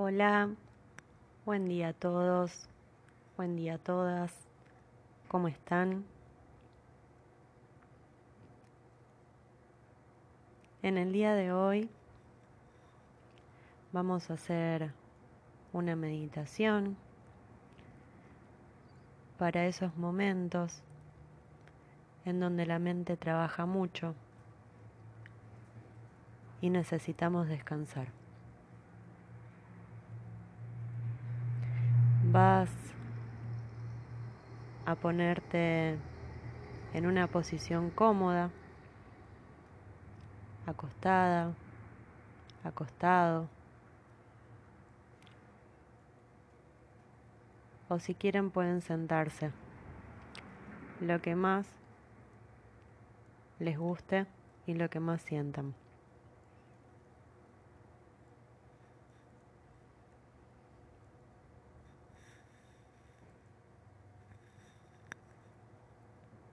Hola, buen día a todos, buen día a todas, ¿cómo están? En el día de hoy vamos a hacer una meditación para esos momentos en donde la mente trabaja mucho y necesitamos descansar. Vas a ponerte en una posición cómoda, acostada, acostado. O si quieren pueden sentarse. Lo que más les guste y lo que más sientan.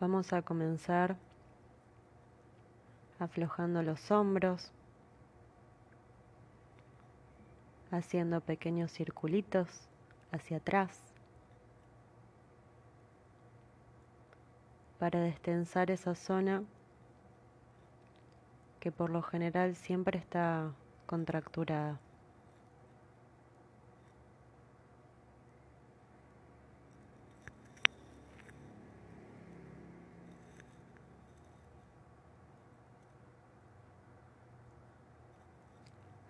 Vamos a comenzar aflojando los hombros, haciendo pequeños circulitos hacia atrás para destensar esa zona que por lo general siempre está contracturada.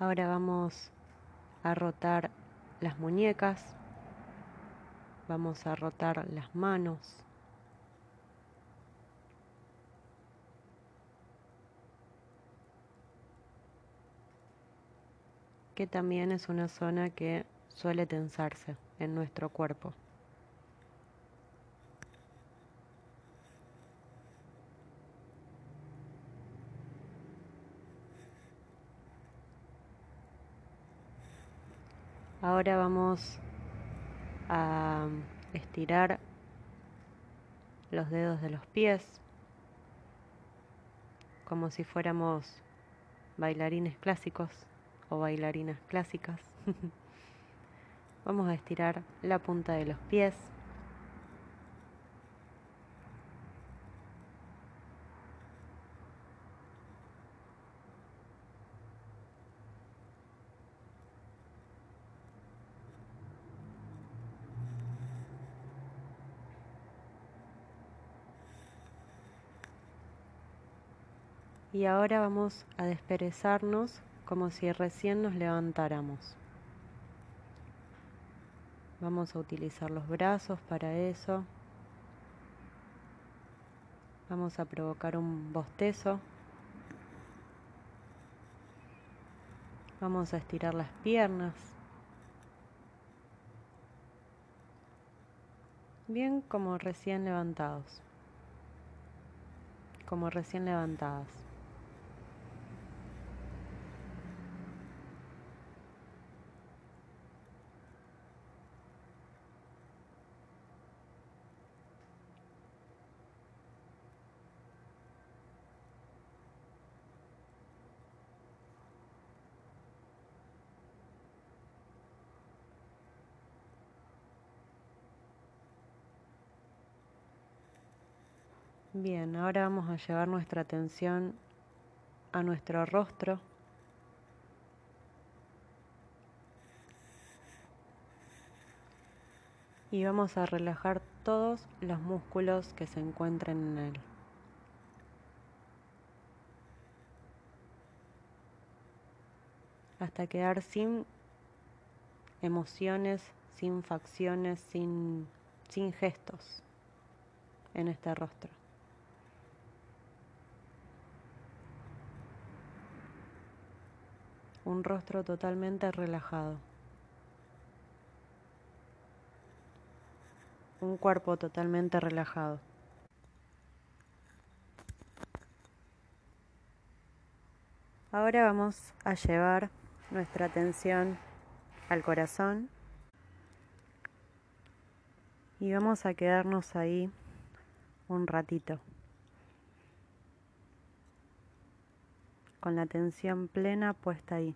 Ahora vamos a rotar las muñecas, vamos a rotar las manos. que también es una zona que suele tensarse en nuestro cuerpo. Ahora vamos a estirar los dedos de los pies como si fuéramos bailarines clásicos o bailarinas clásicas. vamos a estirar la punta de los pies. Y ahora vamos a desperezarnos como si recién nos levantáramos. Vamos a utilizar los brazos para eso. Vamos a provocar un bostezo. Vamos a estirar las piernas. Bien como recién levantados. Como recién levantadas. Bien, ahora vamos a llevar nuestra atención a nuestro rostro. Y vamos a relajar todos los músculos que se encuentren en él. Hasta quedar sin emociones, sin facciones, sin, sin gestos en este rostro. Un rostro totalmente relajado, un cuerpo totalmente relajado. Ahora vamos a llevar nuestra atención al corazón y vamos a quedarnos ahí un ratito. Con la atención plena puesta ahí,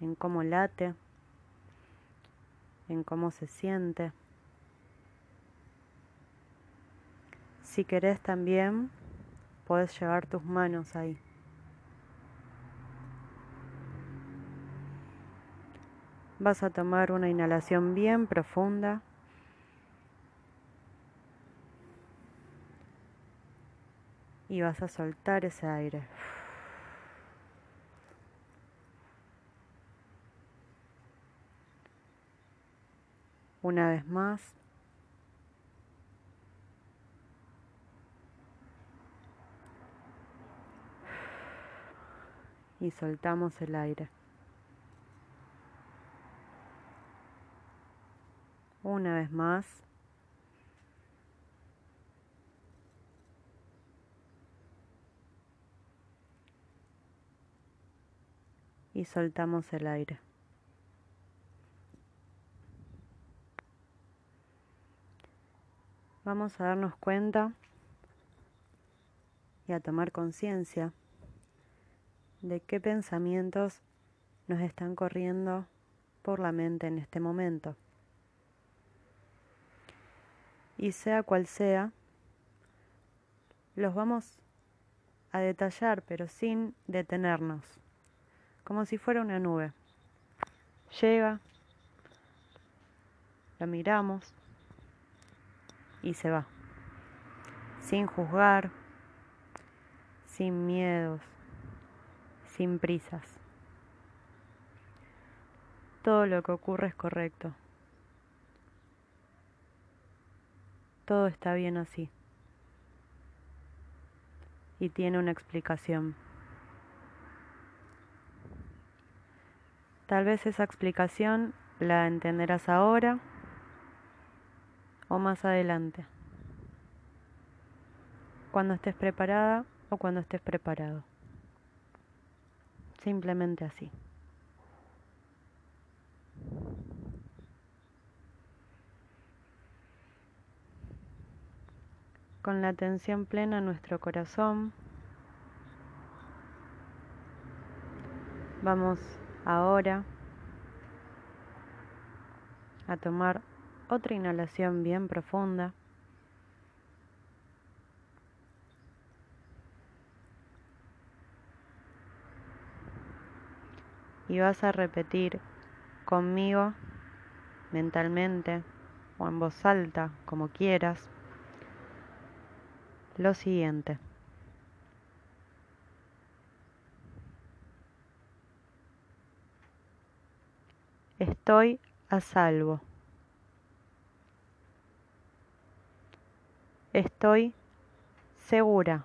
en cómo late, en cómo se siente. Si querés también, puedes llevar tus manos ahí. Vas a tomar una inhalación bien profunda. Y vas a soltar ese aire. Una vez más. Y soltamos el aire. Una vez más. Y soltamos el aire. Vamos a darnos cuenta y a tomar conciencia de qué pensamientos nos están corriendo por la mente en este momento y sea cual sea, los vamos a detallar, pero sin detenernos, como si fuera una nube. Llega, la miramos y se va, sin juzgar, sin miedos, sin prisas. Todo lo que ocurre es correcto. Todo está bien así. Y tiene una explicación. Tal vez esa explicación la entenderás ahora o más adelante. Cuando estés preparada o cuando estés preparado. Simplemente así. con la atención plena a nuestro corazón. Vamos ahora a tomar otra inhalación bien profunda. Y vas a repetir conmigo mentalmente o en voz alta, como quieras lo siguiente. Estoy a salvo. Estoy segura.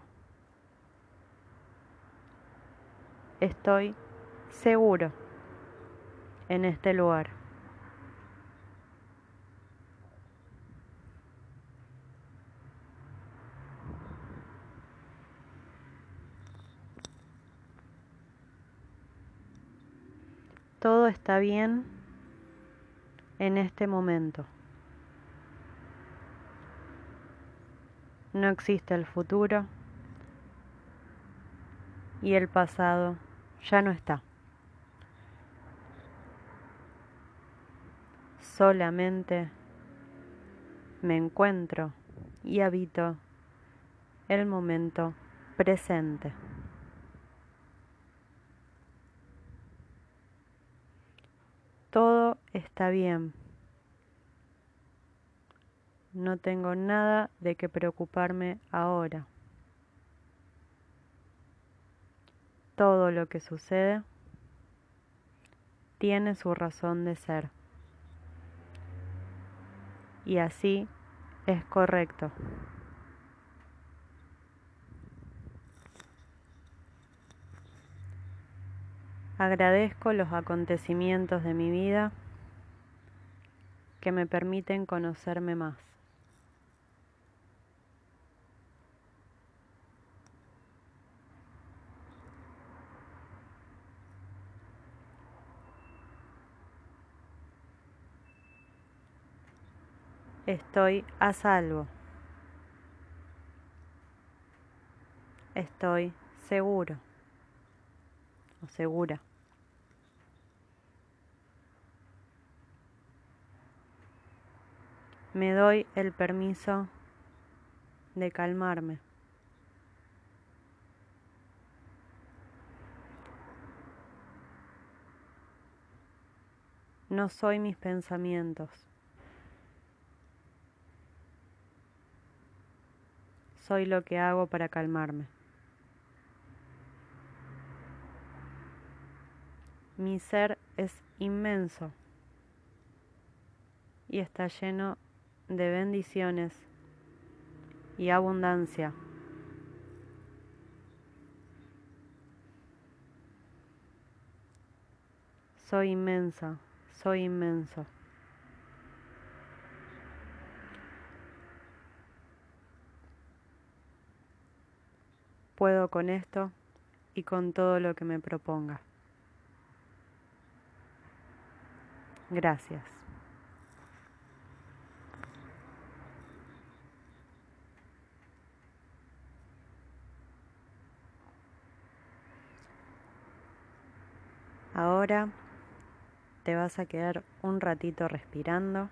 Estoy seguro en este lugar. todo está bien en este momento. No existe el futuro y el pasado ya no está. Solamente me encuentro y habito el momento presente. todo está bien. No tengo nada de qué preocuparme ahora. Todo lo que sucede tiene su razón de ser. Y así es correcto. Agradezco los acontecimientos de mi vida que me permiten conocerme más. Estoy a salvo. Estoy seguro o segura. Me doy el permiso de calmarme. No soy mis pensamientos. Soy lo que hago para calmarme. Mi ser es inmenso y está lleno de bendiciones y abundancia. Soy inmensa, soy inmenso. Puedo con esto y con todo lo que me proponga. Gracias. Ahora te vas a quedar un ratito respirando.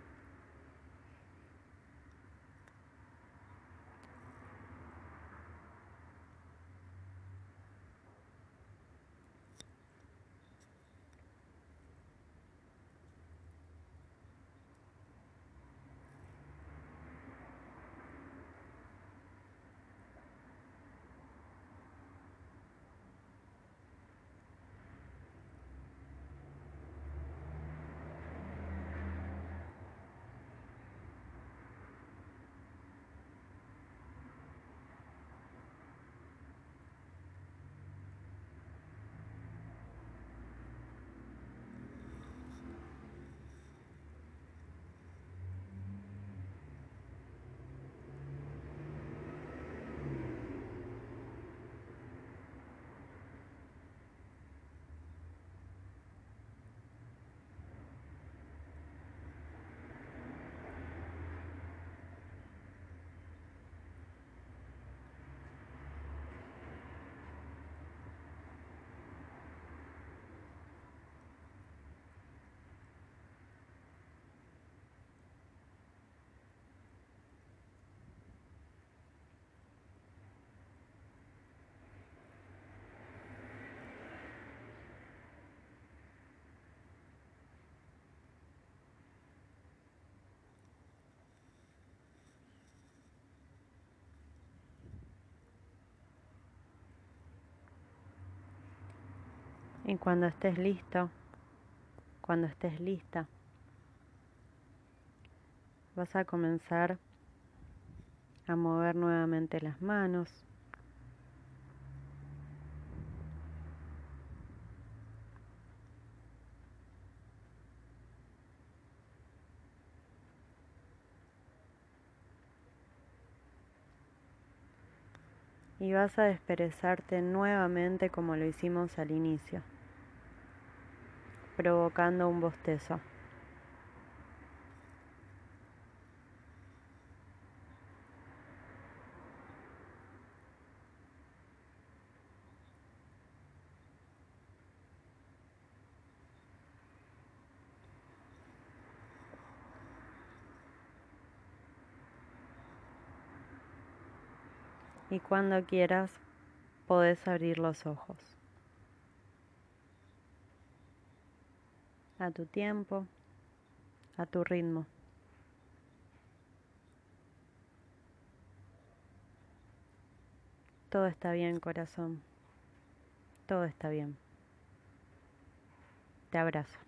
Y cuando estés listo, cuando estés lista, vas a comenzar a mover nuevamente las manos. Y vas a desperezarte nuevamente como lo hicimos al inicio provocando un bostezo. Y cuando quieras, podés abrir los ojos. A tu tiempo, a tu ritmo. Todo está bien, corazón. Todo está bien. Te abrazo.